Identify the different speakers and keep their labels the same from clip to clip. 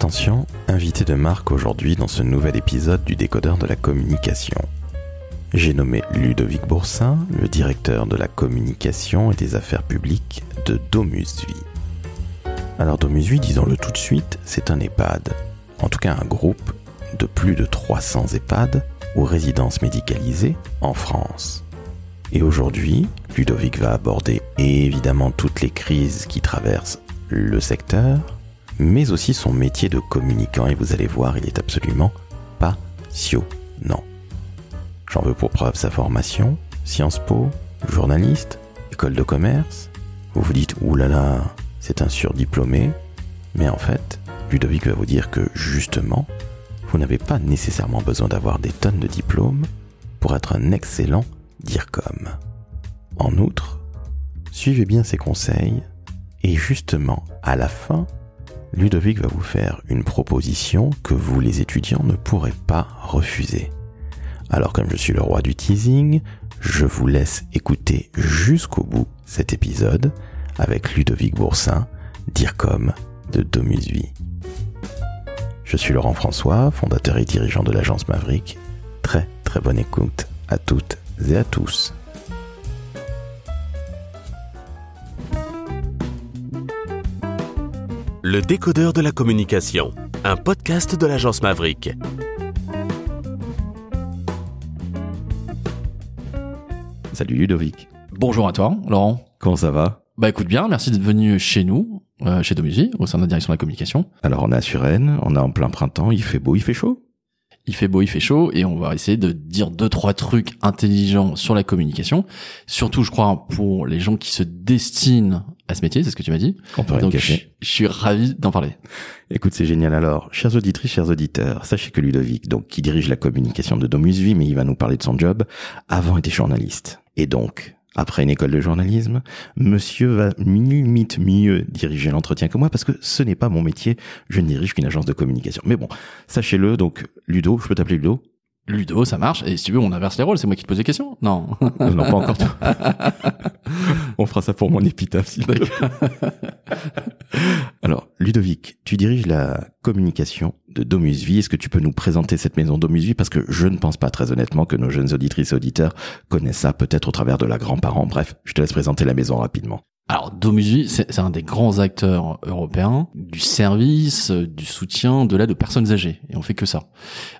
Speaker 1: Attention, invité de marque aujourd'hui dans ce nouvel épisode du décodeur de la communication. J'ai nommé Ludovic Boursin, le directeur de la communication et des affaires publiques de Domusvie. Alors Domusvie, disons-le tout de suite, c'est un EHPAD, en tout cas un groupe de plus de 300 EHPAD ou résidences médicalisées en France. Et aujourd'hui, Ludovic va aborder évidemment toutes les crises qui traversent le secteur, mais aussi son métier de communicant. Et vous allez voir, il est absolument passionnant. J'en veux pour preuve sa formation, Sciences Po, journaliste, école de commerce. Vous vous dites, oulala, c'est un surdiplômé. Mais en fait, Ludovic va vous dire que justement, vous n'avez pas nécessairement besoin d'avoir des tonnes de diplômes pour être un excellent DIRCOM. En outre, suivez bien ses conseils et justement, à la fin, Ludovic va vous faire une proposition que vous, les étudiants, ne pourrez pas refuser. Alors comme je suis le roi du teasing, je vous laisse écouter jusqu'au bout cet épisode avec Ludovic Boursin, DIRCOM de Domusvie. Je suis Laurent François, fondateur et dirigeant de l'agence Maverick. Très très bonne écoute à toutes et à tous.
Speaker 2: Le décodeur de la communication, un podcast de l'agence Maverick.
Speaker 1: Salut Ludovic.
Speaker 3: Bonjour à toi, Laurent.
Speaker 1: Comment ça va?
Speaker 3: Bah écoute bien, merci d'être venu chez nous, euh, chez Domusy, au sein de la direction de la communication.
Speaker 1: Alors on est à Suresnes, on est en plein printemps, il fait beau, il fait chaud?
Speaker 3: Il fait beau, il fait chaud, et on va essayer de dire deux trois trucs intelligents sur la communication. Surtout, je crois, pour les gens qui se destinent à ce métier, c'est ce que tu m'as dit.
Speaker 1: On peut
Speaker 3: Donc je, je suis ravi d'en parler.
Speaker 1: Écoute, c'est génial alors. Chers auditrices, chers auditeurs, sachez que Ludovic, donc, qui dirige la communication de Domusvie, mais il va nous parler de son job, avant était journaliste. Et donc, après une école de journalisme, monsieur va limite mieux diriger l'entretien que moi parce que ce n'est pas mon métier. Je ne dirige qu'une agence de communication. Mais bon, sachez-le, donc, Ludo, je peux t'appeler Ludo?
Speaker 3: Ludo, ça marche. Et si tu veux, on inverse les rôles. C'est moi qui te pose des questions. Non.
Speaker 1: Euh, non, pas encore toi. On fera ça pour mon épitaphe, s'il te plaît. Alors, Ludovic, tu diriges la communication de Domusvie. Est-ce que tu peux nous présenter cette maison Domusvie Parce que je ne pense pas très honnêtement que nos jeunes auditrices et auditeurs connaissent ça, peut-être au travers de la grand-parent. Bref, je te laisse présenter la maison rapidement.
Speaker 3: Alors Domusvie, c'est un des grands acteurs européens du service, euh, du soutien, de l'aide aux personnes âgées. Et on fait que ça.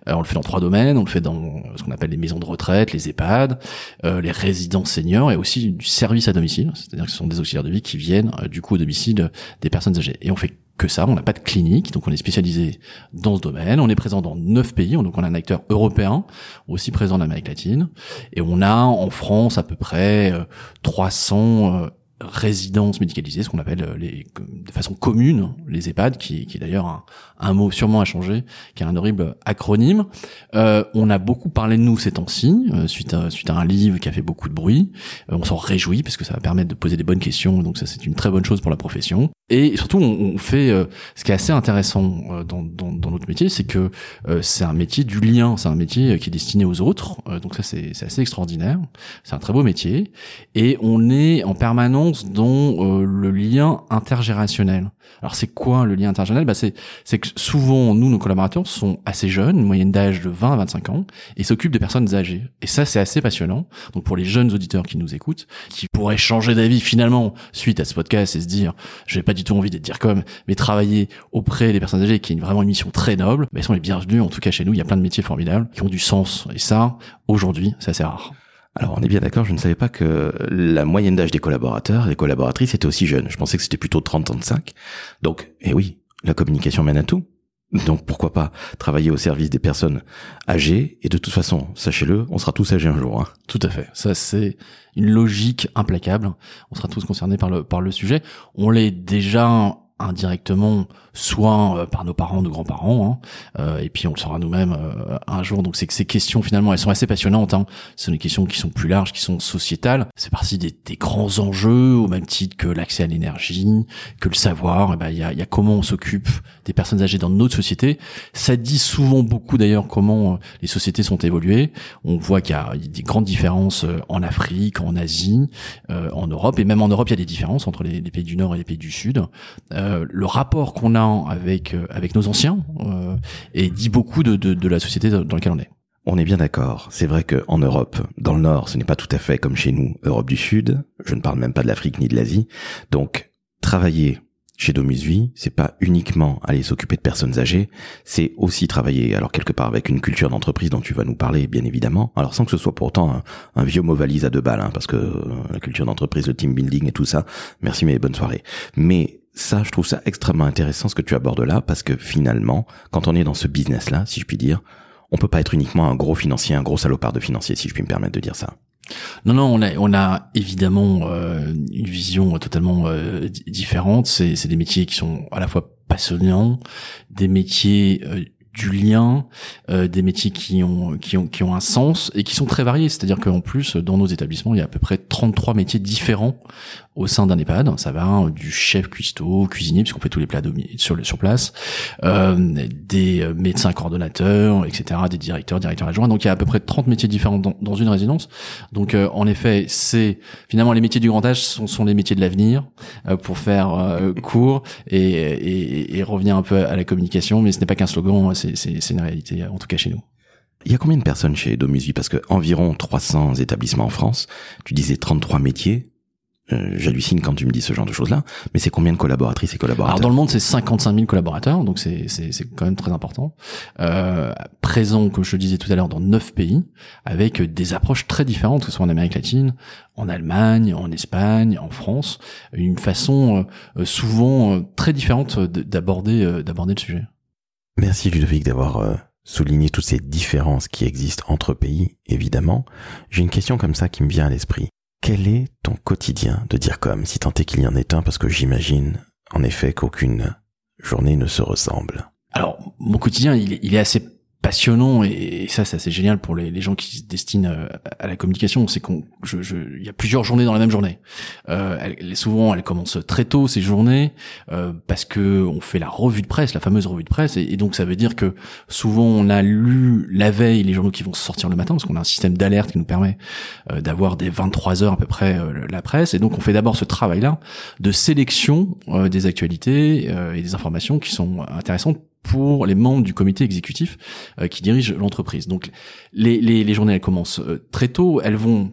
Speaker 3: Euh, on le fait dans trois domaines. On le fait dans ce qu'on appelle les maisons de retraite, les EHPAD, euh, les résidences seniors et aussi du service à domicile. C'est-à-dire que ce sont des auxiliaires de vie qui viennent euh, du coup au domicile des personnes âgées. Et on fait que ça, on n'a pas de clinique, donc on est spécialisé dans ce domaine. On est présent dans neuf pays, donc on a un acteur européen, aussi présent en Amérique latine, et on a en France à peu près euh, 300 euh, résidences médicalisées, ce qu'on appelle euh, de façon commune les EHPAD, qui, est d'ailleurs un, mot sûrement à changer, qui est un horrible acronyme. Euh, on a beaucoup parlé de nous ces temps-ci, euh, suite, à, suite un livre qui a fait beaucoup de bruit. On s'en réjouit parce que ça va permettre de poser des bonnes questions, donc ça c'est une très bonne chose pour la profession. Et surtout, on, on fait euh, ce qui est assez intéressant euh, dans, dans, dans notre métier, c'est que euh, c'est un métier du lien, c'est un métier euh, qui est destiné aux autres. Euh, donc ça c'est assez extraordinaire. C'est un très beau métier et on est en permanence dans euh, le lien intergénérationnel. Alors c'est quoi le lien intergénérationnel? Bah, c'est c'est que souvent nous nos collaborateurs sont assez jeunes, une moyenne d'âge de 20 à 25 ans et s'occupent des personnes âgées. Et ça c'est assez passionnant. Donc pour les jeunes auditeurs qui nous écoutent, qui pourraient changer d'avis finalement suite à ce podcast et se dire j'ai pas du tout envie d'être dire comme mais travailler auprès des personnes âgées qui est vraiment une mission très noble, bah, ils sont les bienvenus en tout cas chez nous, il y a plein de métiers formidables qui ont du sens et ça aujourd'hui c'est assez rare.
Speaker 1: Alors, on est bien d'accord, je ne savais pas que la moyenne d'âge des collaborateurs et des collaboratrices était aussi jeune. Je pensais que c'était plutôt 30-35. Donc, eh oui, la communication mène à tout. Donc, pourquoi pas travailler au service des personnes âgées? Et de toute façon, sachez-le, on sera tous âgés un jour. hein.
Speaker 3: Tout à fait. Ça, c'est une logique implacable. On sera tous concernés par le, par le sujet. On l'est déjà indirectement, soit euh, par nos parents, nos grands-parents, hein, euh, et puis on le sera nous-mêmes euh, un jour. Donc c'est que ces questions finalement, elles sont assez passionnantes. Hein. Ce sont des questions qui sont plus larges, qui sont sociétales. C'est partie des, des grands enjeux, au même titre que l'accès à l'énergie, que le savoir. Eh ben, Il y, a, y a comment on s'occupe des personnes âgées dans notre société. Ça dit souvent beaucoup d'ailleurs comment les sociétés sont évoluées. On voit qu'il y a des grandes différences en Afrique, en Asie, euh, en Europe, et même en Europe, il y a des différences entre les, les pays du Nord et les pays du Sud. Le rapport qu'on a avec avec nos anciens et dit beaucoup de, de, de la société dans laquelle on est.
Speaker 1: On est bien d'accord. C'est vrai qu'en Europe, dans le Nord, ce n'est pas tout à fait comme chez nous, Europe du Sud. Je ne parle même pas de l'Afrique ni de l'Asie. Donc, travailler chez Domus Vie, c'est pas uniquement aller s'occuper de personnes âgées, c'est aussi travailler, alors quelque part avec une culture d'entreprise dont tu vas nous parler, bien évidemment. Alors sans que ce soit pourtant un, vieux mot valise à deux balles, hein, parce que euh, la culture d'entreprise, le team building et tout ça. Merci mais bonne soirée. Mais ça, je trouve ça extrêmement intéressant ce que tu abordes là, parce que finalement, quand on est dans ce business-là, si je puis dire, on peut pas être uniquement un gros financier, un gros salopard de financier, si je puis me permettre de dire ça.
Speaker 3: Non, non, on a, on a évidemment euh, une vision totalement euh, différente. C'est, des métiers qui sont à la fois passionnants, des métiers euh, du lien, euh, des métiers qui ont qui ont qui ont un sens et qui sont très variés. C'est-à-dire qu'en plus dans nos établissements, il y a à peu près 33 métiers différents au sein d'un EHPAD. Ça va hein, du chef cuistot, cuisinier puisqu'on fait tous les plats sur sur place, euh, des euh, médecins coordonnateurs, etc., des directeurs, directeurs adjoints. Donc il y a à peu près 30 métiers différents dans, dans une résidence. Donc euh, en effet, c'est finalement les métiers du grand âge sont, sont les métiers de l'avenir euh, pour faire court et, et, et revenir un peu à la communication. Mais ce n'est pas qu'un slogan c'est une réalité, en tout cas chez nous.
Speaker 1: Il y a combien de personnes chez Domusi Parce que environ 300 établissements en France. Tu disais 33 métiers. Euh, j'hallucine quand tu me dis ce genre de choses-là, mais c'est combien de collaboratrices et collaborateurs?
Speaker 3: Alors dans le monde, c'est 55 000 collaborateurs, donc c'est quand même très important. Euh, présent, comme je le disais tout à l'heure, dans 9 pays, avec des approches très différentes, que ce soit en Amérique latine, en Allemagne, en Espagne, en France, une façon euh, souvent euh, très différente d'aborder d'aborder le sujet.
Speaker 1: Merci Ludovic d'avoir euh, souligné toutes ces différences qui existent entre pays, évidemment. J'ai une question comme ça qui me vient à l'esprit. Quel est ton quotidien de dire comme, si tant est qu'il y en ait un, parce que j'imagine en effet qu'aucune journée ne se ressemble?
Speaker 3: Alors, mon quotidien, il il est assez passionnant et, ça c'est assez génial pour les, les, gens qui se destinent euh, à, la communication. C'est qu'on y a plusieurs journées dans la même journée. Euh, elle, souvent elle commence très tôt ces journées euh, parce que on fait la revue de presse la fameuse revue de presse. Et, donc ça veut dire que souvent on a lu la veille les journaux qui vont sortir le matin parce qu'on a un système d'alerte qui nous permet euh, d'avoir des 23 heures à peu près euh, la presse. Et donc on fait d'abord ce travail là de sélection des actualités et des informations qui sont intéressantes pour les membres du comité exécutif euh, qui dirige l'entreprise. Donc les, les, les, journées elles commencent euh, très tôt, elles vont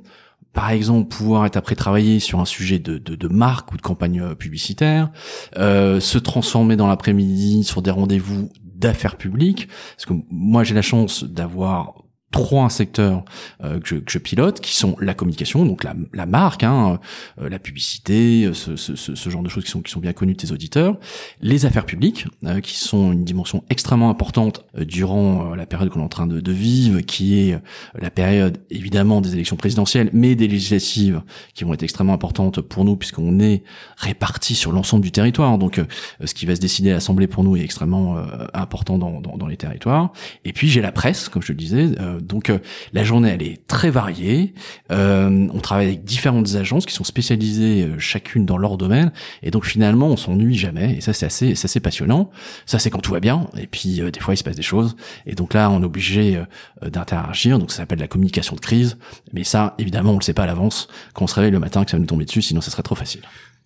Speaker 3: par exemple pouvoir être après travailler sur un sujet de, de, de marque ou de campagne euh, publicitaire, euh, se transformer dans l'après-midi sur des rendez-vous d'affaires publiques, parce que moi j'ai la chance d'avoir trois secteurs euh, que, je, que, je, pilote, qui sont la communication, donc la, la marque, hein, euh, la publicité, euh, ce, ce, ce, genre de choses qui sont, qui sont bien connues de tes auditeurs, les affaires publiques, qui sont une dimension extrêmement importante durant la période qu'on est en train de, de, vivre, qui est la période évidemment des élections présidentielles, mais des législatives qui vont être extrêmement importantes pour nous, puisqu'on est répartis sur l'ensemble du territoire, donc ce qui va se décider à l'Assemblée pour nous est extrêmement important dans, dans, dans, les territoires. Et puis j'ai la presse, comme je le disais, donc euh, la journée elle est très variée. Euh, on travaille avec différentes agences qui sont spécialisées euh, chacune dans leur domaine. Et donc finalement on s'ennuie jamais. Et ça c'est assez c'est assez passionnant. Ça c'est quand tout va bien. Et puis des fois il se passe des choses. Et donc là on est obligé d'interagir. Donc ça s'appelle la communication de crise. Mais ça évidemment on le sait pas à l'avance. Quand on se réveille le matin que ça va nous tomber dessus sinon ça serait trop facile.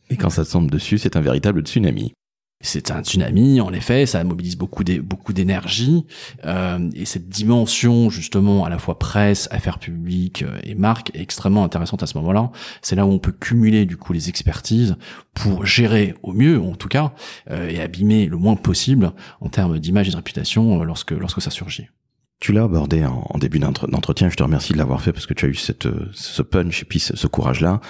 Speaker 1: Et quand ça tombe dessus, c'est un véritable tsunami
Speaker 3: c'est un tsunami, en effet, ça mobilise beaucoup d'énergie euh, et cette dimension justement à la fois presse, affaires publiques euh, et marque est extrêmement intéressante à ce moment-là. C'est là où on peut cumuler du coup les expertises pour gérer au mieux, en tout cas, euh, et abîmer le moins possible en termes d'image et de réputation lorsque lorsque ça surgit.
Speaker 1: Tu l'as abordé en, début d'entretien, je te remercie de l'avoir fait parce que tu as eu cette, ce punch et puis ce, ce courage-là.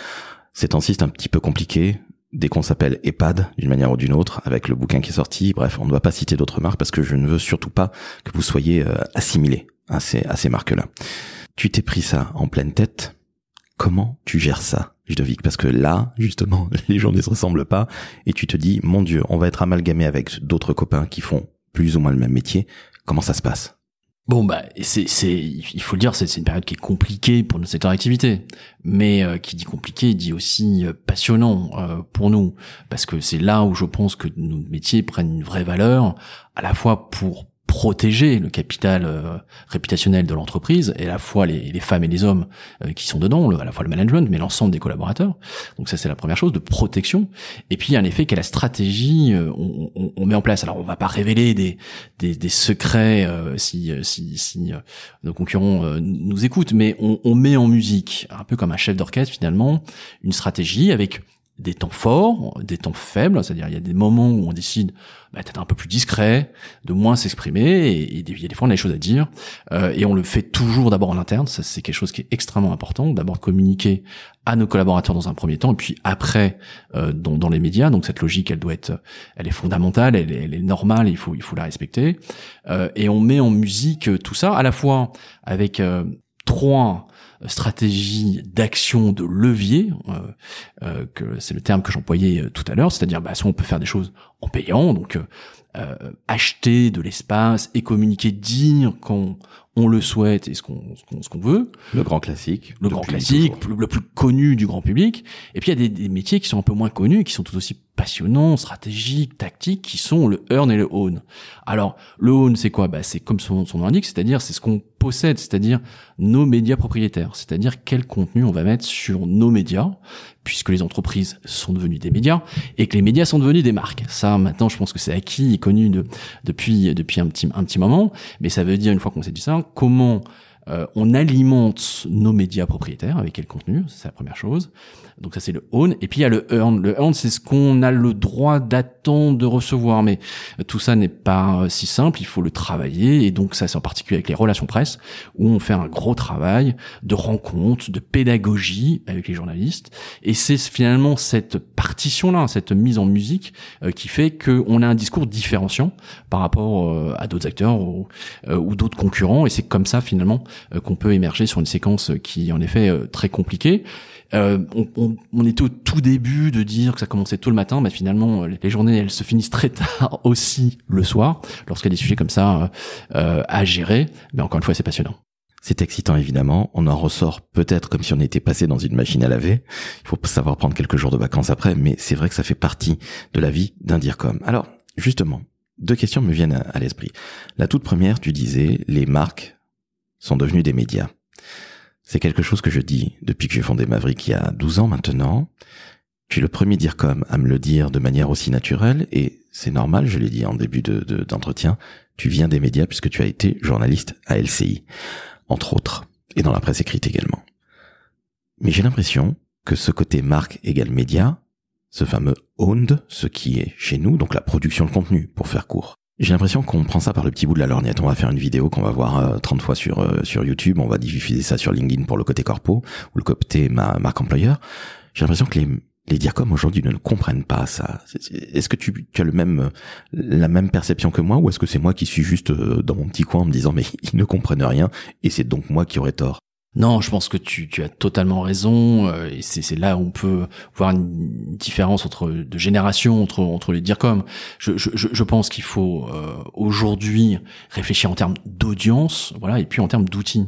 Speaker 1: C'est temps-ci, c'est un petit peu compliqué dès qu'on s'appelle EHPAD d'une manière ou d'une autre, avec le bouquin qui est sorti, bref, on ne doit pas citer d'autres marques parce que je ne veux surtout pas que vous soyez euh, assimilés à ces, à ces marques-là. Tu t'es pris ça en pleine tête. Comment tu gères ça, Ludovic? Parce que là, justement, les journées ne se ressemblent pas et tu te dis, mon Dieu, on va être amalgamé avec d'autres copains qui font plus ou moins le même métier. Comment ça se passe?
Speaker 3: Bon bah c'est c'est il faut le dire c'est une période qui est compliquée pour notre secteur d'activité. Mais euh, qui dit compliqué dit aussi euh, passionnant euh, pour nous. Parce que c'est là où je pense que nos métiers prennent une vraie valeur à la fois pour protéger le capital euh, réputationnel de l'entreprise et à la fois les, les, femmes et les hommes euh, qui sont dedans, à la fois le management, mais l'ensemble des collaborateurs. Donc ça c'est la première chose de protection. Et puis en effet quelle la stratégie euh, on, on, on, met en place. Alors on va pas révéler des des, des secrets si si, si nos concurrents nous écoutent, mais on, on met en musique un peu comme un chef d'orchestre finalement une stratégie avec des temps forts, des temps faibles, c'est-à-dire il y a des moments où on décide bah, d'être un peu plus discret, de moins s'exprimer, et, et, il y a des fois on a des choses à dire, euh, et on le fait toujours d'abord en interne, ça c'est quelque chose qui est extrêmement important, d'abord communiquer à nos collaborateurs dans un premier temps, et puis après euh, dans, dans, les médias, donc cette logique elle doit être, elle est fondamentale, elle, elle est normale, il faut il faut la respecter, euh, et on met en musique tout ça à la fois avec euh, trois stratégie d'action de levier, euh, euh, que c'est le terme que j'employais euh, tout à l'heure, c'est-à-dire bah, soit on peut faire des choses en payant, donc euh, acheter de l'espace et communiquer, dire qu'on on le souhaite et ce qu'on ce qu'on veut.
Speaker 1: Le grand classique.
Speaker 3: Le grand classique, le, plus connu du grand public. Et puis il y a des, des, métiers qui sont un peu moins connus, qui sont tout aussi passionnants, stratégiques, tactiques, qui sont le earn et le own. Alors le own c'est quoi? Bah c'est comme son, son nom l'indique, c'est-à-dire c'est ce qu'on possède, c'est-à-dire nos médias propriétaires, c'est-à-dire quel contenu on va mettre sur nos médias puisque les entreprises sont devenues des médias et que les médias sont devenus des marques. Ça, maintenant, je pense que c'est acquis et connu de, depuis depuis un petit un petit moment. Mais ça veut dire une fois qu'on s'est dit ça, comment euh, on alimente nos médias propriétaires avec quel contenu C'est la première chose. Donc ça c'est le own. Et puis il y a le earn. Le earn c'est ce qu'on a le droit d'attendre de recevoir. Mais tout ça n'est pas euh, si simple. Il faut le travailler. Et donc ça c'est en particulier avec les relations presse où on fait un gros travail de rencontre, de pédagogie avec les journalistes. Et c'est finalement cette partition-là, cette mise en musique euh, qui fait qu'on a un discours différenciant par rapport euh, à d'autres acteurs ou, d'autres concurrents. Et c'est comme ça finalement qu'on peut émerger sur une séquence qui est en effet très compliquée. Euh, on, on, on, était au tout début de dire que ça commençait tôt le matin, mais finalement les journées elles se finissent très tard aussi le soir lorsqu'il y a des sujets comme ça euh, à gérer. Mais encore une fois, c'est passionnant.
Speaker 1: C'est excitant évidemment. On en ressort peut-être comme si on était passé dans une machine à laver. Il faut savoir prendre quelques jours de vacances après, mais c'est vrai que ça fait partie de la vie d'un DIRCOM. Alors justement, deux questions me viennent à l'esprit. La toute première, tu disais, les marques sont devenues des médias. C'est quelque chose que je dis depuis que j'ai fondé Maverick il y a 12 ans maintenant. Tu es le premier dire comme à me le dire de manière aussi naturelle et c'est normal, je l'ai dit en début de, d'entretien, tu viens des médias puisque tu as été journaliste à LCI, entre autres, et dans la presse écrite également. Mais j'ai l'impression que ce côté marque égale média, ce fameux owned, ce qui est chez nous, donc la production de contenu, pour faire court, j'ai l'impression qu'on prend ça par le petit bout de la lorgnette. On va faire une vidéo qu'on va voir 30 euh, fois sur euh, sur YouTube. On va diffuser ça sur LinkedIn pour le côté corpo ou le côté ma marque employeur. J'ai l'impression que les les DIRCOM aujourd'hui ne comprennent pas ça. Est-ce que tu, tu, as le même la même perception que moi ou est-ce que c'est moi qui suis juste euh, dans mon petit coin en me disant mais ils ne comprennent rien et c'est donc moi qui aurais tort?
Speaker 3: Non, je pense que tu, tu as totalement raison. Euh, et c'est là où on peut voir une différence entre de génération entre entre les dire comme. Je, je, je pense qu'il faut euh, aujourd'hui réfléchir en termes d'audience, voilà, et puis en termes d'outils.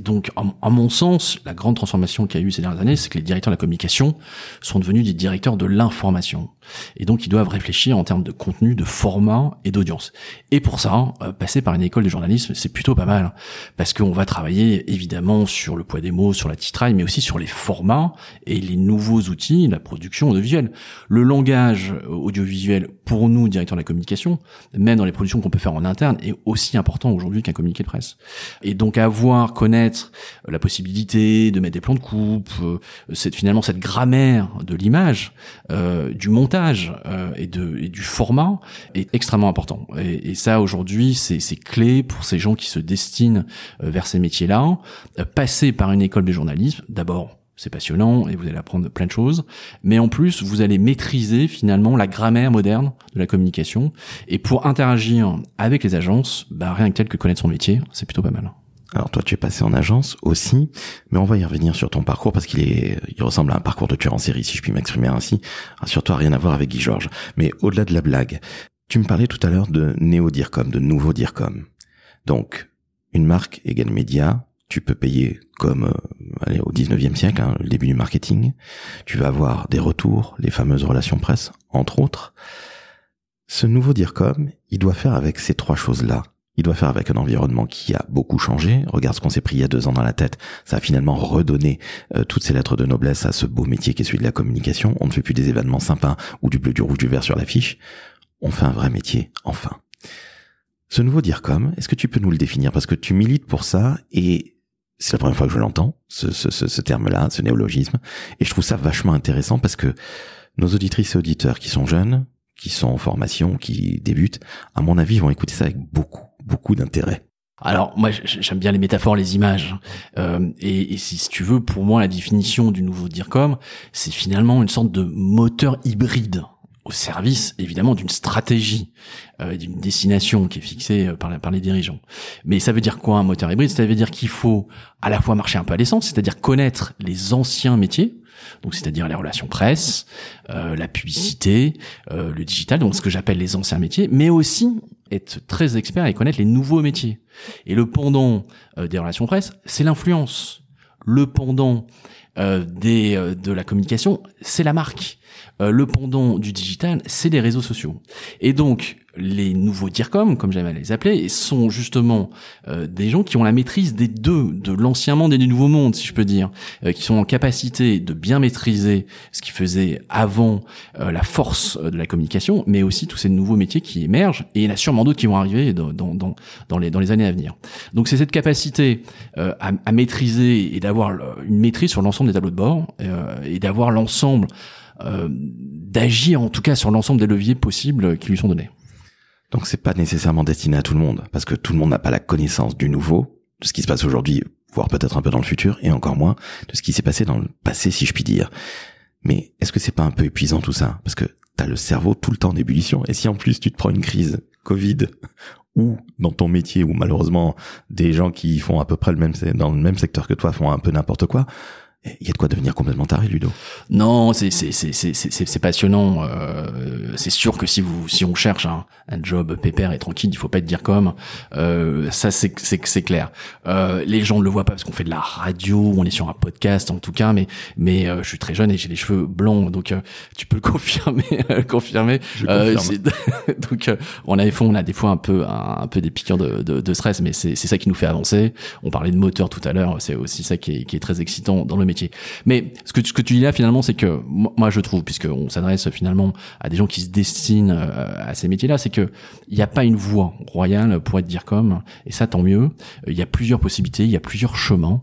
Speaker 3: Donc, à mon sens, la grande transformation qu'il y a eu ces dernières années, c'est que les directeurs de la communication sont devenus des directeurs de l'information. Et donc, ils doivent réfléchir en termes de contenu, de format et d'audience. Et pour ça, euh, passer par une école de journalisme, c'est plutôt pas mal, parce qu'on va travailler évidemment sur le poids des mots, sur la titraille, mais aussi sur les formats et les nouveaux outils, la production audiovisuelle. Le langage audiovisuel, pour nous, directeurs de la communication, même dans les productions qu'on peut faire en interne, est aussi important aujourd'hui qu'un communiqué de presse. Et donc avoir, connaître la possibilité de mettre des plans de coupe, euh, cette, finalement cette grammaire de l'image, euh, du montage euh, et, du format est extrêmement important. Et, ça, aujourd'hui, c'est clé pour ces gens qui se destinent vers ces métiers-là. Euh, passer par une école de journalisme, d'abord, c'est passionnant et vous allez apprendre plein de choses, mais en plus, vous allez maîtriser finalement la grammaire moderne de la communication. Et pour interagir avec les agences, bah, rien que tel que connaître son métier, c'est plutôt pas mal.
Speaker 1: Alors toi, tu es passé en agence aussi, mais on va y revenir sur ton parcours parce qu'il est, il ressemble à un parcours de tueur en série, si je puis m'exprimer ainsi. Surtout rien à voir avec Guy Georges. Mais au-delà de la blague, tu me parlais tout à l'heure de néo-DIRCOM, de nouveau DIRCOM. Donc, une marque égale média, tu peux payer comme euh, allez, au 19e siècle, hein, le début du marketing. Tu vas avoir des retours, les fameuses relations presse, entre autres. Ce nouveau DIRCOM, il doit faire avec ces trois choses-là. Il doit faire avec un environnement qui a beaucoup changé. Regarde ce qu'on s'est pris il y a deux ans dans la tête. Ça a finalement redonné euh, toutes ces lettres de noblesse à ce beau métier qui est celui de la communication. On ne fait plus des événements sympas ou du bleu, du rouge, du vert sur l'affiche. On fait un vrai métier, enfin. Ce nouveau DIRCOM, est-ce que tu peux nous le définir? Parce que tu milites pour ça et c'est la première fois que je l'entends, ce, ce, ce terme-là, ce néologisme. Et je trouve ça vachement intéressant parce que nos auditrices et auditeurs qui sont jeunes, qui sont en formation, qui débutent, à mon avis, vont écouter ça avec beaucoup, beaucoup d'intérêt.
Speaker 3: Alors moi j'aime bien les métaphores, les images. Euh, et, si, tu veux, pour moi la définition du nouveau DIRCOM, c'est finalement une sorte de moteur hybride au service évidemment d'une stratégie, euh, d'une destination qui est fixée euh, par, par les dirigeants. Mais ça veut dire quoi un moteur hybride? Ça veut dire qu'il faut à la fois marcher un peu à l'essence, c'est-à-dire connaître les anciens métiers, donc c'est-à-dire les relations presse, euh, la publicité, euh, le digital, donc ce que j'appelle les anciens métiers, mais aussi être très expert et connaître les nouveaux métiers. Et le pendant euh, des relations presse, c'est l'influence. Le pendant des, de la communication, c'est la marque. Le pendant du digital, c'est les réseaux sociaux. Et donc, les nouveaux DIRCOM, comme j'aime à les appeler, sont justement euh, des gens qui ont la maîtrise des deux, de l'ancien monde et du nouveau monde, si je peux dire, euh, qui sont en capacité de bien maîtriser ce qui faisait avant euh, la force de la communication, mais aussi tous ces nouveaux métiers qui émergent, et il y en a sûrement d'autres qui vont arriver dans, dans, dans, les, dans les années à venir. Donc c'est cette capacité à, à, maîtriser et d'avoir une maîtrise sur l'ensemble des tableaux de bord, et d'avoir l'ensemble, d'agir en tout cas sur l'ensemble des leviers possibles qui lui sont donnés.
Speaker 1: Donc c'est pas nécessairement destiné à tout le monde, parce que tout le monde n'a pas la connaissance du nouveau, de ce qui se passe aujourd'hui, voire peut-être un peu dans le futur, et encore moins de ce qui s'est passé dans le passé, si je puis dire. Mais est-ce que c'est pas un peu épuisant tout ça? Parce que t'as le cerveau tout le temps en ébullition, et si en plus tu te prends une crise Covid ou dans ton métier où malheureusement des gens qui font à peu près le même dans le même secteur que toi font un peu n'importe quoi, il y a de quoi devenir complètement taré, Ludo.
Speaker 3: Non, c'est c'est c'est c'est c'est passionnant. Euh, c'est sûr que si vous si on cherche un, un job pépère et tranquille, il faut pas être dire comme. Euh, ça c'est c'est c'est clair. Euh, les gens ne le voient pas parce qu'on fait de la radio, on est sur un podcast en tout cas, mais mais euh, je suis très jeune et j'ai les cheveux blancs, donc euh, tu peux le confirmer confirmer. donc on a des fois on a des fois un peu un, peu des piqûres de, de, de stress, mais c'est c'est ça qui nous fait avancer. On parlait de moteur tout à l'heure, c'est aussi ça qui est qui est très excitant dans le métier mais ce que, ce que tu dis là finalement, c'est que moi je trouve, puisqu'on s'adresse finalement à des gens qui se destinent euh, à ces métiers-là, c'est que il n'y a pas une voie royale pour être dire comme, et ça tant mieux. Il y a plusieurs possibilités, il y a plusieurs chemins,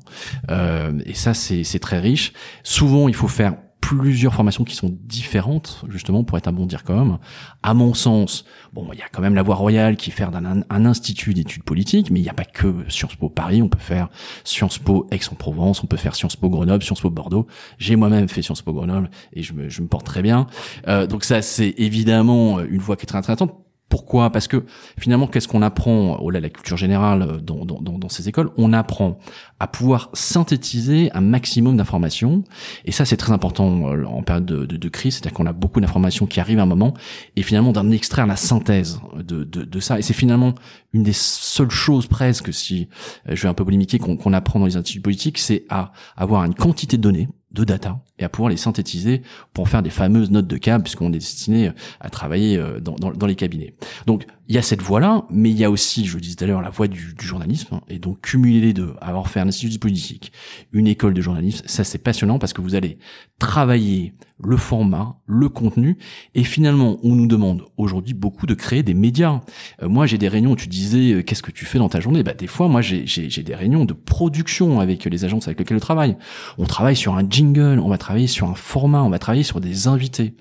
Speaker 3: euh, et ça c'est très riche. Souvent il faut faire plusieurs formations qui sont différentes justement pour être un bon DIRCOM. À mon sens, bon, il y a quand même la voie royale qui fait d'un un, institut d'études politiques, mais il n'y a pas que Sciences Po Paris. On peut faire Sciences Po Aix-en-Provence, on peut faire Sciences Po Grenoble, Sciences Po Bordeaux. J'ai moi-même fait Sciences Po Grenoble et je me, je me porte très bien. Euh, donc ça, c'est évidemment une voie qui est très intéressante pourquoi? Parce que finalement, qu'est-ce qu'on apprend au-delà de la culture générale euh, dans, dans, dans, ces écoles? On apprend à pouvoir synthétiser un maximum d'informations. Et ça, c'est très important euh, en période de, de, de crise. C'est-à-dire qu'on a beaucoup d'informations qui arrivent à un moment et finalement d'en extraire la synthèse de, de, de ça. Et c'est finalement une des seules choses presque, si euh, je vais un peu polémiquer, qu'on apprend dans les instituts politiques, c'est à avoir une quantité de données de data et à pouvoir les synthétiser pour faire des fameuses notes de câble puisqu'on est destiné à travailler euh, dans, dans, dans les cabinets. Donc il y a cette voie-là, mais il y a aussi, je le disais tout à l'heure, la voie du, du, journalisme et donc cumuler les deux, avoir fait un institut politique, une école de journalisme, ça c'est passionnant parce que vous allez travailler le format, le contenu et finalement on nous demande aujourd'hui beaucoup de créer des médias. Euh, moi j'ai des réunions tu disais euh, qu'est-ce que tu fais dans ta journée? Bah des fois moi j'ai des réunions de production avec les agences avec lesquelles je travaille. On travaille sur un jingle, on va travailler sur un format, on va travailler sur des invités.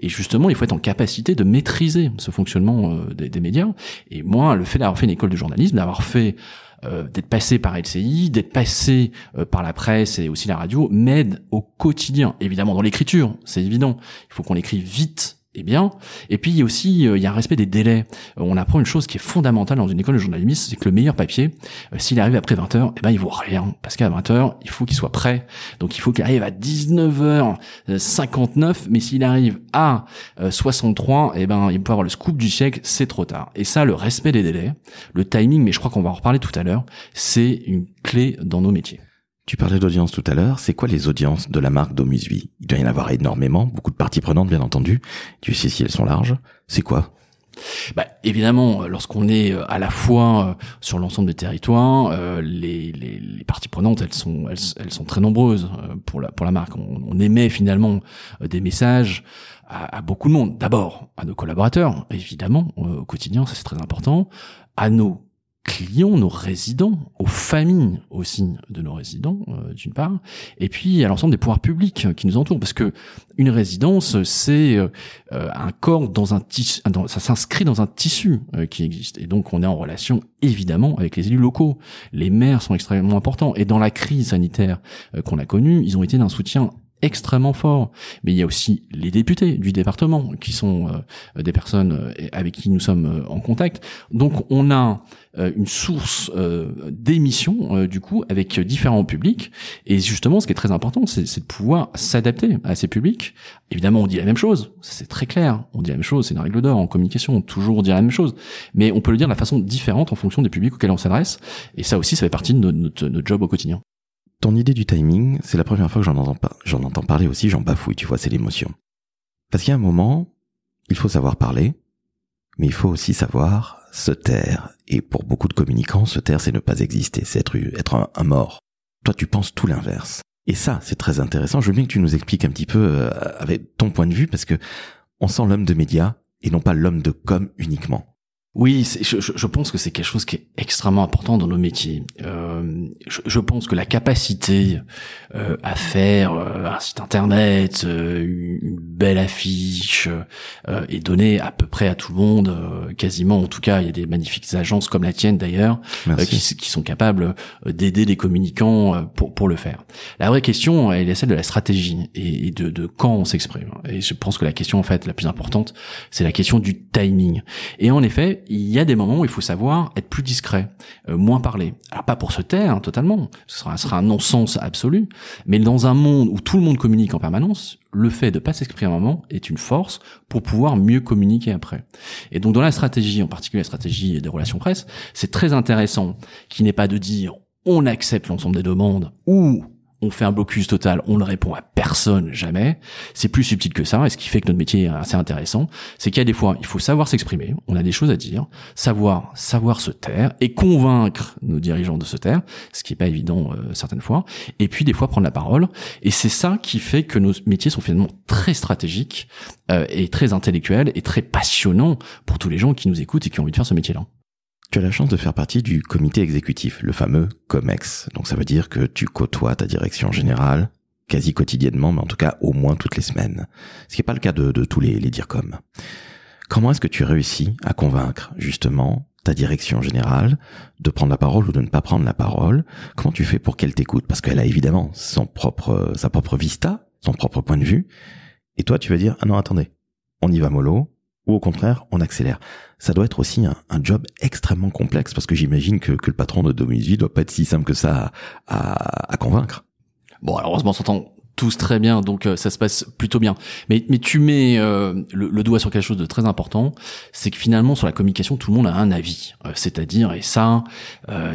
Speaker 3: Et justement, il faut être en capacité de maîtriser ce fonctionnement euh, des, médias. Et moi, le fait d'avoir fait une école de journalisme, d'avoir fait euh, d'être passé par LCI, d'être passé euh, par la presse et aussi la radio, m'aide au quotidien. Évidemment, dans l'écriture, c'est évident. Il faut qu'on écrive vite eh bien. Et puis il y a aussi euh, il y a un respect des délais. Euh, on apprend une chose qui est fondamentale dans une école de journalisme, c'est que le meilleur papier, euh, s'il arrive après 20 h eh ben il vaut rien parce qu'à 20 h il faut qu'il soit prêt. Donc il faut qu'il arrive à 19h59, mais s'il arrive à 63, eh ben il peut avoir le scoop du siècle, c'est trop tard. Et ça, le respect des délais, le timing, mais je crois qu'on va en reparler tout à l'heure, c'est une clé dans nos métiers.
Speaker 1: Tu parlais d'audience tout à l'heure. C'est quoi les audiences de la marque Domusvi Il doit y en avoir énormément, beaucoup de parties prenantes, bien entendu. Tu sais si elles sont larges. C'est quoi?
Speaker 3: Bah, Évidemment, lorsqu'on est à la fois sur l'ensemble des territoires, les, parties prenantes, elles sont, elles, sont très nombreuses pour la, pour la marque. On, on émet finalement des messages à, à beaucoup de monde. D'abord, à nos collaborateurs, évidemment, au quotidien, ça c'est très important, à nos clients, nos résidents, aux familles aussi de nos résidents, euh, d'une part, et puis à l'ensemble des pouvoirs publics qui nous entourent, parce que une résidence, c'est euh, un corps dans un tissu, ça s'inscrit dans un tissu euh, qui existe, et donc on est en relation évidemment avec les élus locaux. Les maires sont extrêmement importants, et dans la crise sanitaire qu'on a connue, ils ont été d'un soutien extrêmement fort. Mais il y a aussi les députés du département qui sont euh, des personnes euh, avec qui nous sommes euh, en contact. Donc on a une source d'émission du coup avec différents publics. Et justement, ce qui est très important, c'est de pouvoir s'adapter à ces publics. Évidemment, on dit la même chose, c'est très clair. On dit la même chose, c'est une règle d'or en communication, toujours dire la même chose. Mais on peut le dire de la façon différente en fonction des publics auxquels on s'adresse. Et ça aussi, ça fait partie de notre, notre job au quotidien.
Speaker 1: Ton idée du timing, c'est la première fois que j'en entends, pas, j'en entends parler aussi, j'en bafouille, tu vois, c'est l'émotion. Parce qu'il y a un moment, il faut savoir parler, mais il faut aussi savoir se taire. Et pour beaucoup de communicants, se taire, c'est ne pas exister, c'est être, un, mort. Toi, tu penses tout l'inverse. Et ça, c'est très intéressant. Je veux bien que tu nous expliques un petit peu euh, avec ton point de vue, parce que on sent l'homme de médias et non pas l'homme de com uniquement.
Speaker 3: Oui, je, je, pense que c'est quelque chose qui est extrêmement important dans nos métiers. Euh, je, je, pense que la capacité euh, à faire euh, un site internet, euh, une belle affiche, euh, est donnée à peu près à tout le monde, quasiment. En tout cas, il y a des magnifiques agences comme la tienne d'ailleurs, qui, qui, sont capables d'aider les communicants pour, pour le faire. La vraie question, elle est celle de la stratégie et, de, de quand on s'exprime. Et je pense que la question en fait la plus importante, c'est la question du timing. Et en effet, il y a des moments où il faut savoir être plus discret, euh, moins parler. Alors pas pour se taire hein, totalement, ce sera, ce sera un non-sens absolu, mais dans un monde où tout le monde communique en permanence, le fait de pas s'exprimer un moment est une force pour pouvoir mieux communiquer après. Et donc dans la stratégie, en particulier la stratégie des relations presse, c'est très intéressant qui n'est pas de dire on accepte l'ensemble des demandes ou on fait un blocus total, on ne répond à personne jamais. C'est plus subtil que ça, et ce qui fait que notre métier est assez intéressant, c'est qu'il y a des fois, il faut savoir s'exprimer, on a des choses à dire, savoir, savoir se taire et convaincre nos dirigeants de se taire, ce qui est pas évident euh, certaines fois, et puis des fois prendre la parole. Et c'est ça qui fait que nos métiers sont finalement très stratégiques euh, et très intellectuels et très passionnants pour tous les gens qui nous écoutent et qui ont envie de faire ce métier-là.
Speaker 1: Tu as la chance de faire partie du comité exécutif, le fameux COMEX. Donc ça veut dire que tu côtoies ta direction générale quasi quotidiennement, mais en tout cas au moins toutes les semaines. Ce qui n'est pas le cas de, tous les, les DIRCOM. Comment est-ce que tu réussis à convaincre justement ta direction générale de prendre la parole ou de ne pas prendre la parole? Comment tu fais pour qu'elle t'écoute? Parce qu'elle a évidemment son propre, sa propre vista, son propre point de vue. Et toi, tu vas dire, ah non, attendez, on y va mollo, ou au contraire, on accélère. Ça doit être aussi un, job extrêmement complexe parce que j'imagine que, le patron de Dominique doit pas être si simple que ça à, à, convaincre.
Speaker 3: Bon, alors heureusement, on s'entend tous très bien, donc euh, ça se passe plutôt bien. Mais, mais tu mets euh, le, doigt sur quelque chose de très important, c'est que finalement sur la communication, tout le monde a un avis. Euh, c'est-à-dire, et ça,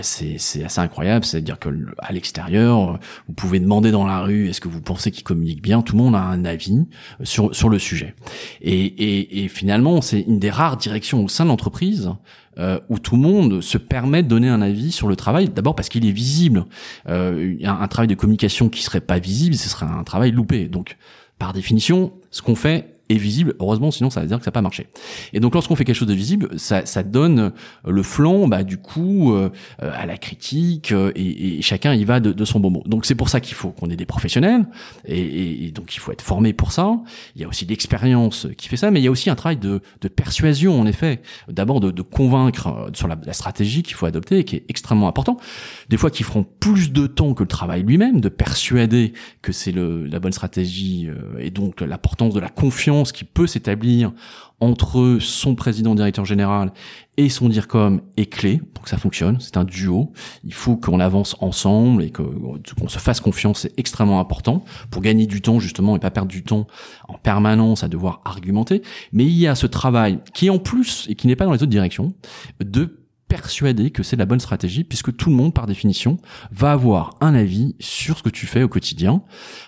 Speaker 3: c'est assez incroyable, c'est-à-dire que à l'extérieur, vous pouvez demander dans la rue, est-ce que vous pensez qu'il communique bien Tout le monde a un avis sur sur le sujet. Et, et, et finalement, c'est une des rares directions au sein de l'entreprise euh, où tout le monde se permet de donner un avis sur le travail. D'abord parce qu'il est visible. Euh, un, travail de communication qui serait pas visible, ce serait un travail loupé. Donc, par définition, ce qu'on fait est visible. Heureusement, sinon ça veut dire que ça n'a pas marché. Et donc lorsqu'on fait quelque chose de visible, ça, ça donne euh, le flanc, bah, du coup, euh, à la critique, euh, et, et, chacun y va de, de son bon mot. Donc c'est pour ça qu'il faut qu'on ait des professionnels, et, et, donc il faut être formé pour ça. Il y a aussi l'expérience qui fait ça, mais il y a aussi un travail de, de persuasion, en effet. D'abord de, de, convaincre sur la, la stratégie qu'il faut adopter, qui est extrêmement important. Des fois qui feront plus de temps que le travail lui-même, de persuader que c'est la bonne stratégie, et donc l'importance de la confiance qui peut s'établir entre son président directeur général et son DIRCOM est clé pour que ça fonctionne. C'est un duo. Il faut qu'on avance ensemble et qu'on se fasse confiance. C'est extrêmement important pour gagner du temps justement et pas perdre du temps en permanence à devoir argumenter. Mais il y a ce travail qui en plus et qui n'est pas dans les autres directions de persuadé que c'est la bonne stratégie puisque tout le monde par définition va avoir un avis sur ce que tu fais au quotidien.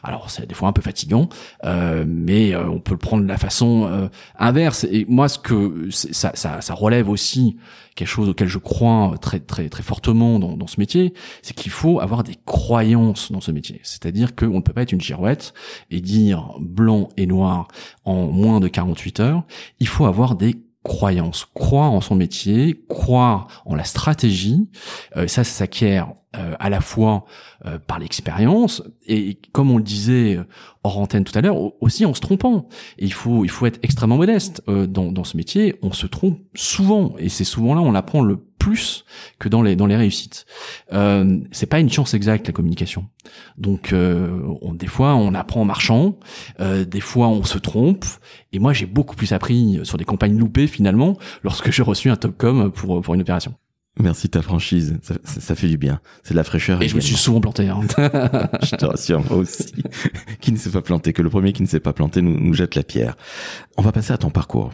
Speaker 3: Alors c'est des fois un peu fatigant, euh, mais euh, on peut le prendre de la façon euh, inverse. Et moi, ce que ça, ça, ça, relève aussi quelque chose auquel je crois très très très fortement dans, dans ce métier, c'est qu'il faut avoir des croyances dans ce métier. C'est-à-dire qu'on ne peut pas être une girouette et dire blanc et noir en moins de 48 heures. Il faut avoir des croyance, croire en son métier, croire en la stratégie. Euh, ça, ça s'acquiert euh, à la fois euh, par l'expérience et comme on le disait hors antenne tout à l'heure, aussi en se trompant. Et il faut il faut être extrêmement modeste dans, dans ce métier. On se trompe souvent et c'est souvent là on apprend le plus que dans les dans les réussites. Euh, c'est pas une science exacte la communication. Donc on, des fois on apprend en marchant, des fois on se trompe. Et moi j'ai beaucoup plus appris sur des campagnes loupées finalement lorsque j'ai reçu un topcom pour pour une opération.
Speaker 1: Merci ta franchise, ça, ça, fait du bien. C'est de la fraîcheur.
Speaker 3: Et je me suis souvent planté. Hein.
Speaker 1: je te rassure, moi aussi. qui ne s'est pas planté, que le premier qui ne s'est pas planté nous, nous jette la pierre. On va passer à ton parcours.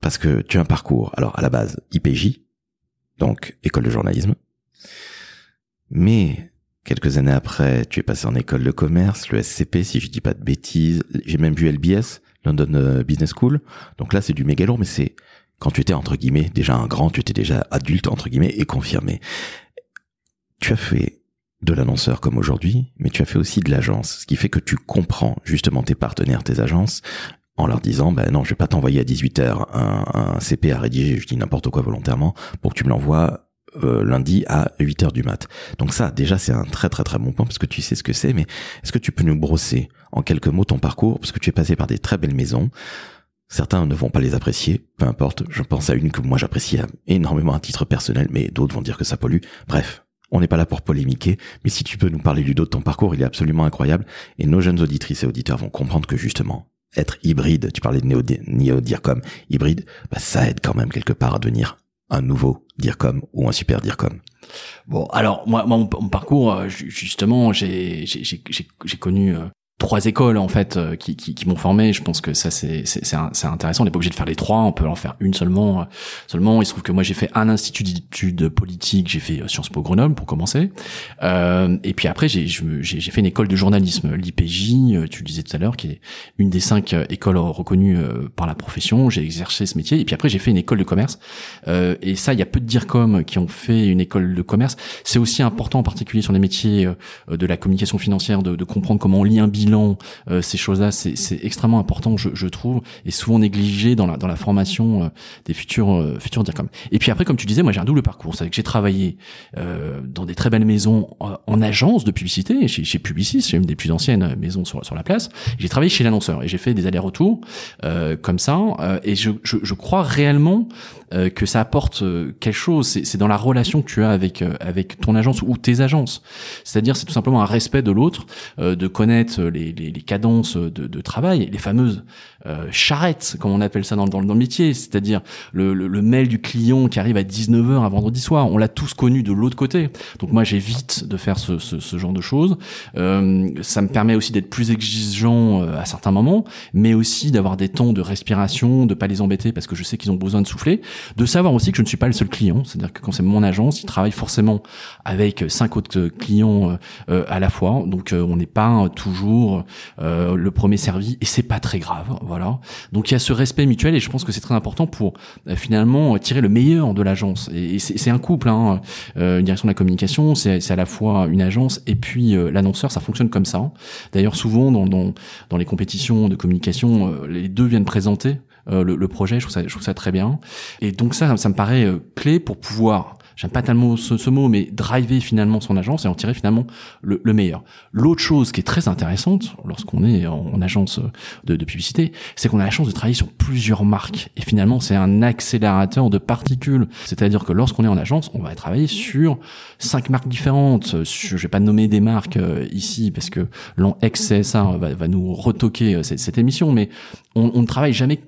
Speaker 1: Parce que tu as un parcours, alors à la base, IPJ, donc école de journalisme. Mais quelques années après, tu es passé en école de commerce, le SCP, si je dis pas de bêtises. J'ai même vu LBS, London euh, Business School. Donc là, c'est du méga lourd, mais c'est quand tu étais entre guillemets déjà un grand, tu étais déjà adulte entre guillemets et confirmé. Tu as fait de l'annonceur comme aujourd'hui, mais tu as fait aussi de l'agence, ce qui fait que tu comprends justement tes partenaires, tes agences, en leur disant, ben non, je vais pas t'envoyer à 18h un, CP à rédiger, je dis n'importe quoi volontairement, pour que tu me l'envoies euh, lundi à 8h du mat. Donc ça, déjà, c'est un très très très bon point parce que tu sais ce que c'est, mais est-ce que tu peux nous brosser en quelques mots ton parcours, parce que tu es passé par des très belles maisons, Certains ne vont pas les apprécier, peu importe. Je pense à une que moi j'apprécie énormément à titre personnel, mais d'autres vont dire que ça pollue. Bref, on n'est pas là pour polémiquer, mais si tu peux nous parler du dos de ton parcours, il est absolument incroyable, et nos jeunes auditrices et auditeurs vont comprendre que justement, être hybride, tu parlais de néo, néo comme hybride, bah ça aide quand même quelque part à devenir un nouveau DIRCOM ou un super DIRCOM.
Speaker 3: Bon, alors moi, mon, parcours, euh, justement, j'ai j'ai connu euh, trois écoles en fait euh, qui, qui, qui m'ont formé. Je pense que ça c'est c'est intéressant. On n'est pas obligé de faire les trois. On peut en faire une seulement. Euh, seulement, il se trouve que moi j'ai fait un institut d'études politiques. J'ai fait euh, Sciences Po Grenoble pour commencer. Euh, et puis après j'ai j'ai fait une école de journalisme, l'IPJ. Tu le disais tout à l'heure, qui est une des cinq écoles reconnues par la profession. J'ai exercé ce métier. Et puis après j'ai fait une école de commerce. Euh, et ça, il y a peu de dire comme qui ont fait une école de commerce. C'est aussi important, en particulier sur les métiers de la communication financière, de, de comprendre comment on lit un bilan euh, ces choses-là, c'est extrêmement important, je, trouve, et souvent négligé dans la formation euh, des futurs euh, futurs DIRCOM. Et puis après, comme tu disais, moi j'ai un double parcours, c'est que j'ai travaillé dans des très belles maisons en, agence de publicité, chez, Publicis, j'ai une des plus anciennes maisons sur la place. J'ai travaillé chez l'annonceur et j'ai fait des allers-retours comme ça, et je crois réellement que ça apporte quelque chose. C'est dans la relation que tu as avec avec ton agence ou tes agences. C'est-à-dire, c'est tout simplement un respect de l'autre, de connaître les les, cadences de, travail, les fameuses euh, charrettes, comme on appelle ça dans, dans, le métier, c'est-à-dire le, le, mail du client qui arrive à 19h un vendredi soir. On l'a tous connu de l'autre côté. Donc moi, j'évite de faire ce, ce, genre de choses. Euh, ça me permet aussi d'être plus exigeant euh, à certains moments, mais aussi d'avoir des temps de respiration, de pas les embêter parce que je sais qu'ils ont besoin de souffler, de savoir aussi que je ne suis pas le seul client. C'est-à-dire que quand c'est mon agence, il travaille forcément avec cinq autres clients à la fois. Donc on n'est pas toujours euh, le premier servi et c'est pas très grave, voilà. Donc il y a ce respect mutuel et je pense que c'est très important pour euh, finalement tirer le meilleur de l'agence. Et, c'est un couple, hein. Euh, une direction de la communication, c'est à la fois une agence et puis l'annonceur, ça fonctionne comme ça. D'ailleurs souvent dans, dans, dans les compétitions de communication, les deux viennent présenter le, le, projet. Je trouve ça, je trouve ça très bien. Et donc ça, ça me paraît clé pour pouvoir j'aime pas tellement ce, ce, mot, mais driver finalement son agence et en tirer finalement le, le meilleur. L'autre chose qui est très intéressante lorsqu'on est en, agence de, de publicité, c'est qu'on a la chance de travailler sur plusieurs marques et finalement c'est un accélérateur de particules. C'est-à-dire que lorsqu'on est en agence, on va travailler sur cinq marques différentes. Sur, je vais pas nommer des marques euh, ici parce que l'an ex-CSA va, va, nous retoquer euh, cette, cette émission, mais on, on ne travaille jamais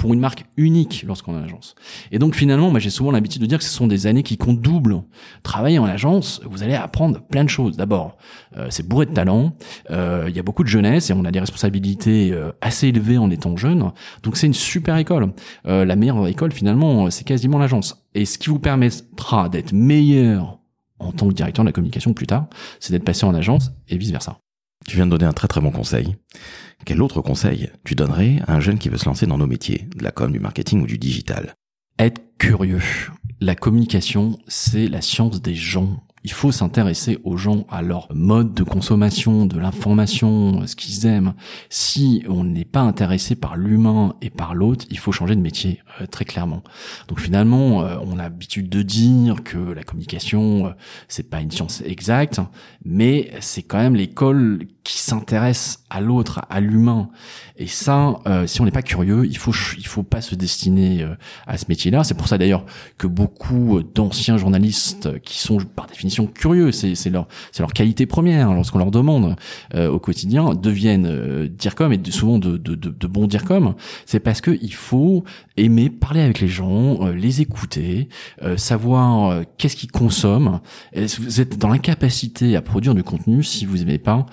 Speaker 3: pour une marque unique lorsqu'on est en agence. Et donc finalement, j'ai souvent l'habitude de dire que ce sont des années qui comptent double. Travailler en agence, vous allez apprendre plein de choses. D'abord, euh, c'est bourré de talent, euh, il y a beaucoup de jeunesse et on a des responsabilités euh, assez élevées en étant jeune. Donc c'est une super école. la meilleure école finalement, c'est quasiment l'agence. Et ce qui vous permettra d'être meilleur en tant que directeur de la communication plus tard, c'est d'être passé en agence et vice versa.
Speaker 1: Tu viens de donner un très très bon conseil. Quel autre conseil tu donnerais à un jeune qui veut se lancer dans nos métiers, de la com, du marketing ou du digital?
Speaker 3: Être curieux. La communication, c'est la science des gens il faut s'intéresser aux gens, à leur mode de consommation, de l'information, ce qu'ils aiment. Si on n'est pas intéressé par l'humain et par l'autre, il faut changer de métier, euh, très clairement. Donc finalement, euh, on a l'habitude de dire que la communication, euh, c'est pas une science exacte, mais c'est quand même l'école qui s'intéresse à l'autre, à l'humain. Et ça, si on n'est pas curieux, il faut il faut pas se destiner à ce métier-là. C'est pour ça d'ailleurs que beaucoup d'anciens journalistes qui sont par définition curieux, c'est leur c'est leur qualité première hein, lorsqu'on leur demande euh, au quotidien deviennent euh, dire comme et souvent de, de, de, de bons dire comme, c'est parce que il faut aimer parler avec les gens, euh, les écouter, savoir qu'est-ce qu'ils consomment. Vous êtes dans l'incapacité à produire du contenu si vous aimez pas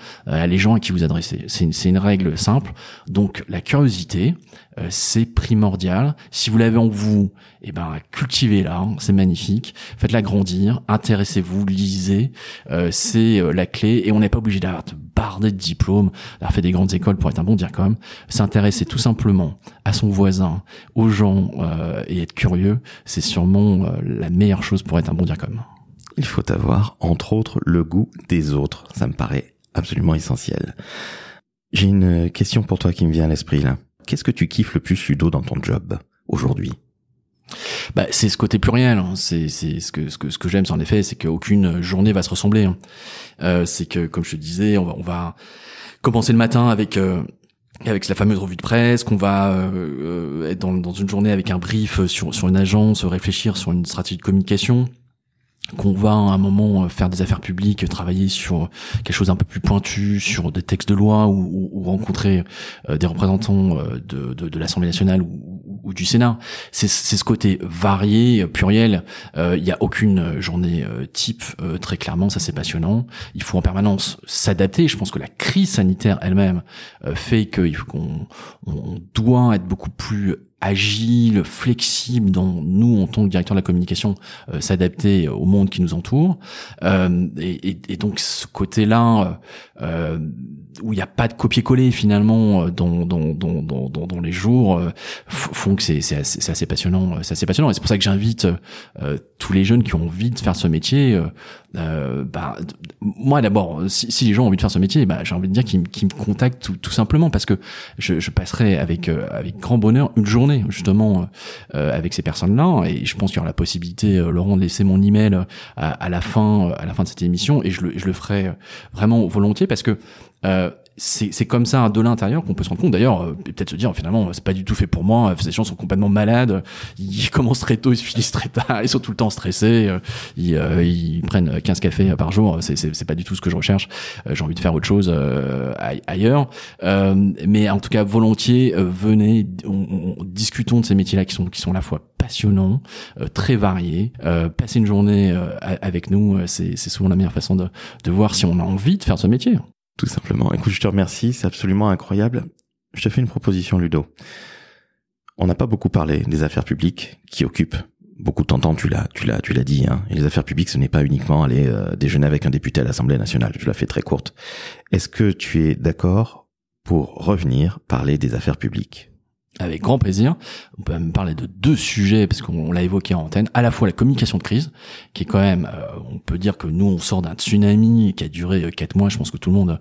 Speaker 3: les gens à qui vous adressez. C'est une, règle simple. Donc la curiosité, euh, c'est primordial. Si vous l'avez en vous, eh ben cultivez-la, c'est magnifique. Faites-la grandir, intéressez-vous, lisez, euh, c'est euh, la clé. Et on n'est pas obligé d'avoir de barder de diplômes, d'avoir fait des grandes écoles pour être un bon DIRCOM. S'intéresser tout simplement à son voisin, aux gens et être curieux, c'est sûrement la meilleure chose pour être un bon DIRCOM.
Speaker 1: Il faut avoir, entre autres, le goût des autres. Ça me paraît absolument essentiel. J'ai une question pour toi qui me vient à l'esprit là. Qu'est-ce que tu kiffes le plus, Ludo, dans ton job aujourd'hui?
Speaker 3: Bah, c'est ce côté pluriel. Hein. C'est ce que ce que ce que j'aime, c'est en effet, c'est qu'aucune journée va se ressembler. Hein. Euh, c'est que, comme je te disais, on va, on va commencer le matin avec euh, avec la fameuse revue de presse, qu'on va euh, être dans, dans une journée avec un brief sur sur une agence, réfléchir sur une stratégie de communication qu'on va à un moment euh, faire des affaires publiques, travailler sur quelque chose un peu plus pointu, sur des textes de loi ou, ou, rencontrer euh, des représentants euh, de, de, de l'Assemblée nationale ou, ou, du Sénat. C'est ce côté varié, pluriel. Il n'y a aucune journée type, très clairement, ça c'est passionnant. Il faut en permanence s'adapter. Je pense que la crise sanitaire elle-même fait qu'on on doit être beaucoup plus agile, flexible dans nous en tant que directeur de la communication, euh, s'adapter au monde qui nous entoure. Euh, et, et, et, donc ce côté-là, euh, où il n'y a pas de copier-coller finalement euh, dans, dans, dans, dans, dans les jours, euh, font que c'est assez, assez, passionnant. C'est assez passionnant. Et c'est pour ça que j'invite tous les jeunes qui ont envie de faire ce métier. bah, moi d'abord, si, si, les gens ont envie de faire ce métier, bah, j'ai envie de dire qu'ils me contactent tout, tout, simplement parce que je, je passerai avec, avec grand bonheur une journée justement euh, avec ces personnes-là et je pense qu'il y aura la possibilité euh, Laurent de laisser mon email euh, à, la fin à la fin de cette émission et je le, je le ferai vraiment volontiers parce que c'est comme ça de l'intérieur qu'on peut se rendre compte. D'ailleurs, euh, peut-être se dire finalement c'est pas du tout fait pour moi. Ces gens sont complètement malades. Ils commencent très tôt, ils se finissent très tard. Ils sont tout le temps stressés. Euh, ils, euh, ils prennent 15 cafés par jour. C'est c'est pas du tout ce que je recherche. J'ai envie de faire autre chose ailleurs. mais en tout cas, volontiers, venez, on, discutons de ces métiers-là qui sont qui sont à la fois passionnants, très variés. passer une journée avec nous, c'est souvent la meilleure façon de de voir si on a envie de faire ce métier.
Speaker 1: Tout simplement. Écoute, je te remercie, c'est absolument incroyable. Je te fais une proposition, Ludo. On n'a pas beaucoup parlé des affaires publiques qui occupent beaucoup de temps. Tu l'as, tu l'as, tu l'as dit. Hein. Et les affaires publiques, ce n'est pas uniquement aller euh, déjeuner avec un député à l'Assemblée nationale. Je la fais très courte. Est-ce que tu es d'accord pour revenir parler des affaires publiques?
Speaker 3: Avec grand plaisir. On peut même parler de deux sujets parce qu'on l'a évoqué en antenne. À la fois la communication de crise, qui est quand même, euh, on peut dire que nous on sort d'un tsunami qui a duré euh, quatre mois. Je pense que tout le monde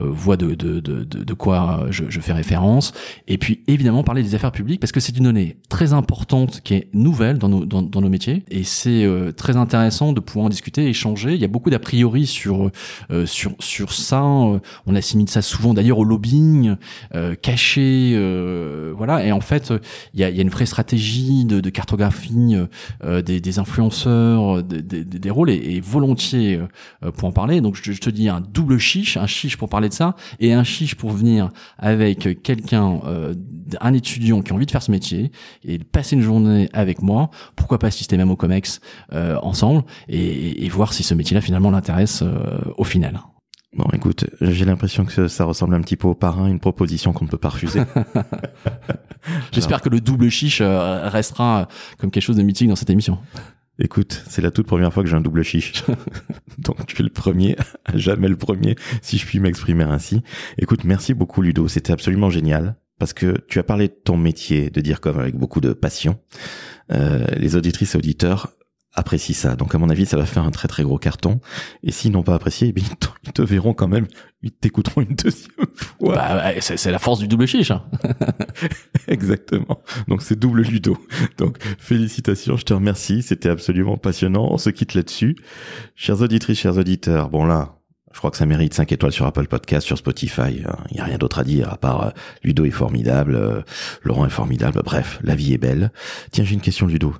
Speaker 3: euh, voit de, de, de, de quoi je, je, fais référence. Et puis évidemment parler des affaires publiques parce que c'est une donnée très importante qui est nouvelle dans nos, dans, nos métiers et c'est très intéressant de pouvoir en discuter, échanger. Il y a beaucoup d'a priori sur sur sur ça. On assimile ça souvent d'ailleurs au lobbying caché, voilà. Et en fait, il y a, y a, une vraie stratégie de, de cartographie des, des, influenceurs, des, des, des rôles, et, et volontiers pour en parler. Donc je, je, te dis un double chiche, un chiche pour parler de ça, et un chiche pour venir avec quelqu'un, un étudiant qui a envie de faire ce métier et passer une journée avec moi. Pourquoi pas assister même au Comex ensemble et, et, voir si ce métier-là finalement l'intéresse au final.
Speaker 1: Bon, écoute, j'ai l'impression que ça ressemble un petit peu au parrain, une proposition qu'on ne peut pas refuser.
Speaker 3: J'espère que le double chiche euh, restera comme quelque chose de mythique dans cette émission.
Speaker 1: Écoute, c'est la toute première fois que j'ai un double chiche. Donc tu es le premier, jamais le premier, si je puis m'exprimer ainsi. Écoute, merci beaucoup Ludo, c'était absolument génial. Parce que tu as parlé de ton métier, de dire comme avec beaucoup de passion. Euh, les auditrices et auditeurs apprécie ça. Donc à mon avis, ça va faire un très très gros carton. Et s'ils n'ont pas apprécié, eh ils, te, verront quand même, ils t'écouteront une deuxième fois.
Speaker 3: Bah, c'est la force du double chiche. Hein.
Speaker 1: Exactement. Donc c'est double ludo. Donc félicitations, je te remercie. C'était absolument passionnant. On se quitte là-dessus. Chers auditrices, chers auditeurs, bon là, je crois que ça mérite 5 étoiles sur Apple Podcast, sur Spotify. Il hein. n'y a rien d'autre à dire à part euh, Ludo est formidable, euh, Laurent est formidable. Bref, la vie est belle. Tiens, j'ai une question Ludo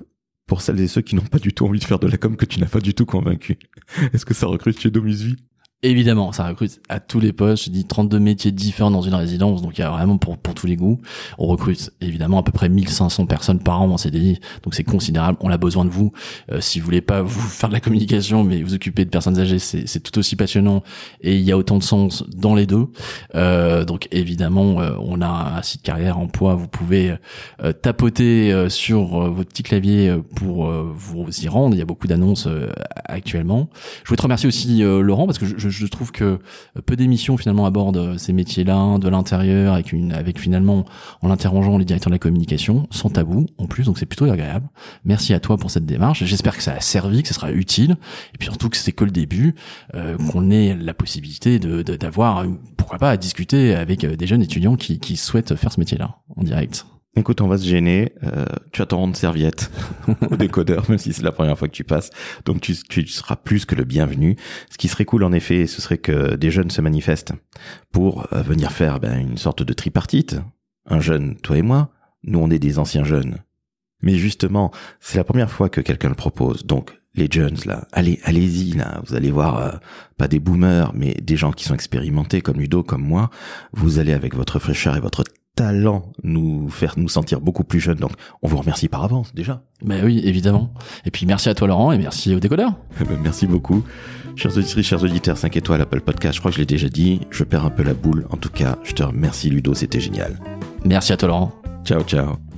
Speaker 1: pour celles et ceux qui n'ont pas du tout envie de faire de la com que tu n'as pas du tout convaincu. Est-ce que ça recrute chez Domusvie
Speaker 3: Évidemment, ça recrute à tous les postes. Je dis 32 métiers différents dans une résidence, donc il y a vraiment pour, pour tous les goûts. On recrute évidemment à peu près 1500 personnes par an en CDI, donc c'est considérable. On a besoin de vous. Euh, si vous voulez pas vous faire de la communication, mais vous occuper de personnes âgées, c'est tout aussi passionnant et il y a autant de sens dans les deux. Euh, donc évidemment, euh, on a un site carrière emploi. Vous pouvez euh, tapoter sur votre petit clavier pour vous y rendre. Il y a beaucoup d'annonces actuellement. Je voulais te remercier aussi Laurent parce que je je, trouve que peu d'émissions finalement abordent ces métiers-là de l'intérieur avec une avec finalement en interrogeant les directeurs de la communication sans tabou en plus donc c'est plutôt agréable. Merci à toi pour cette démarche. J'espère que ça a servi, que ça sera utile et puis surtout que c'est que le début, euh, qu'on ait la possibilité de d'avoir pourquoi pas à discuter avec euh, des jeunes étudiants qui qui souhaitent faire ce métier-là en direct.
Speaker 1: Écoute, on va se gêner. Euh, tu as ton rond de serviette au décodeur, même si c'est la première fois que tu passes. Donc tu, tu, seras plus que le bienvenu. Ce qui serait cool en effet, ce serait que des jeunes se manifestent pour euh, venir faire ben, une sorte de tripartite. Un jeune, toi et moi. Nous, on est des anciens jeunes. Mais justement, c'est la première fois que quelqu'un le propose. Donc les jeunes là, allez, allez-y là. Vous allez voir, euh, pas des boomers, mais des gens qui sont expérimentés comme Ludo, comme moi. Vous allez avec votre fraîcheur et votre talent nous faire nous sentir beaucoup plus jeunes. Donc, on vous remercie par avance déjà.
Speaker 3: Mais oui, évidemment. Et puis merci à toi Laurent et merci au décodeur.
Speaker 1: Eh ben, merci beaucoup. Chers auditeurs, chers auditeurs, 5 étoiles Apple Podcast, je crois que je l'ai déjà dit, je perds un peu la boule. En tout cas, je te remercie Ludo, c'était génial.
Speaker 3: Merci à toi Laurent.
Speaker 1: Ciao, ciao.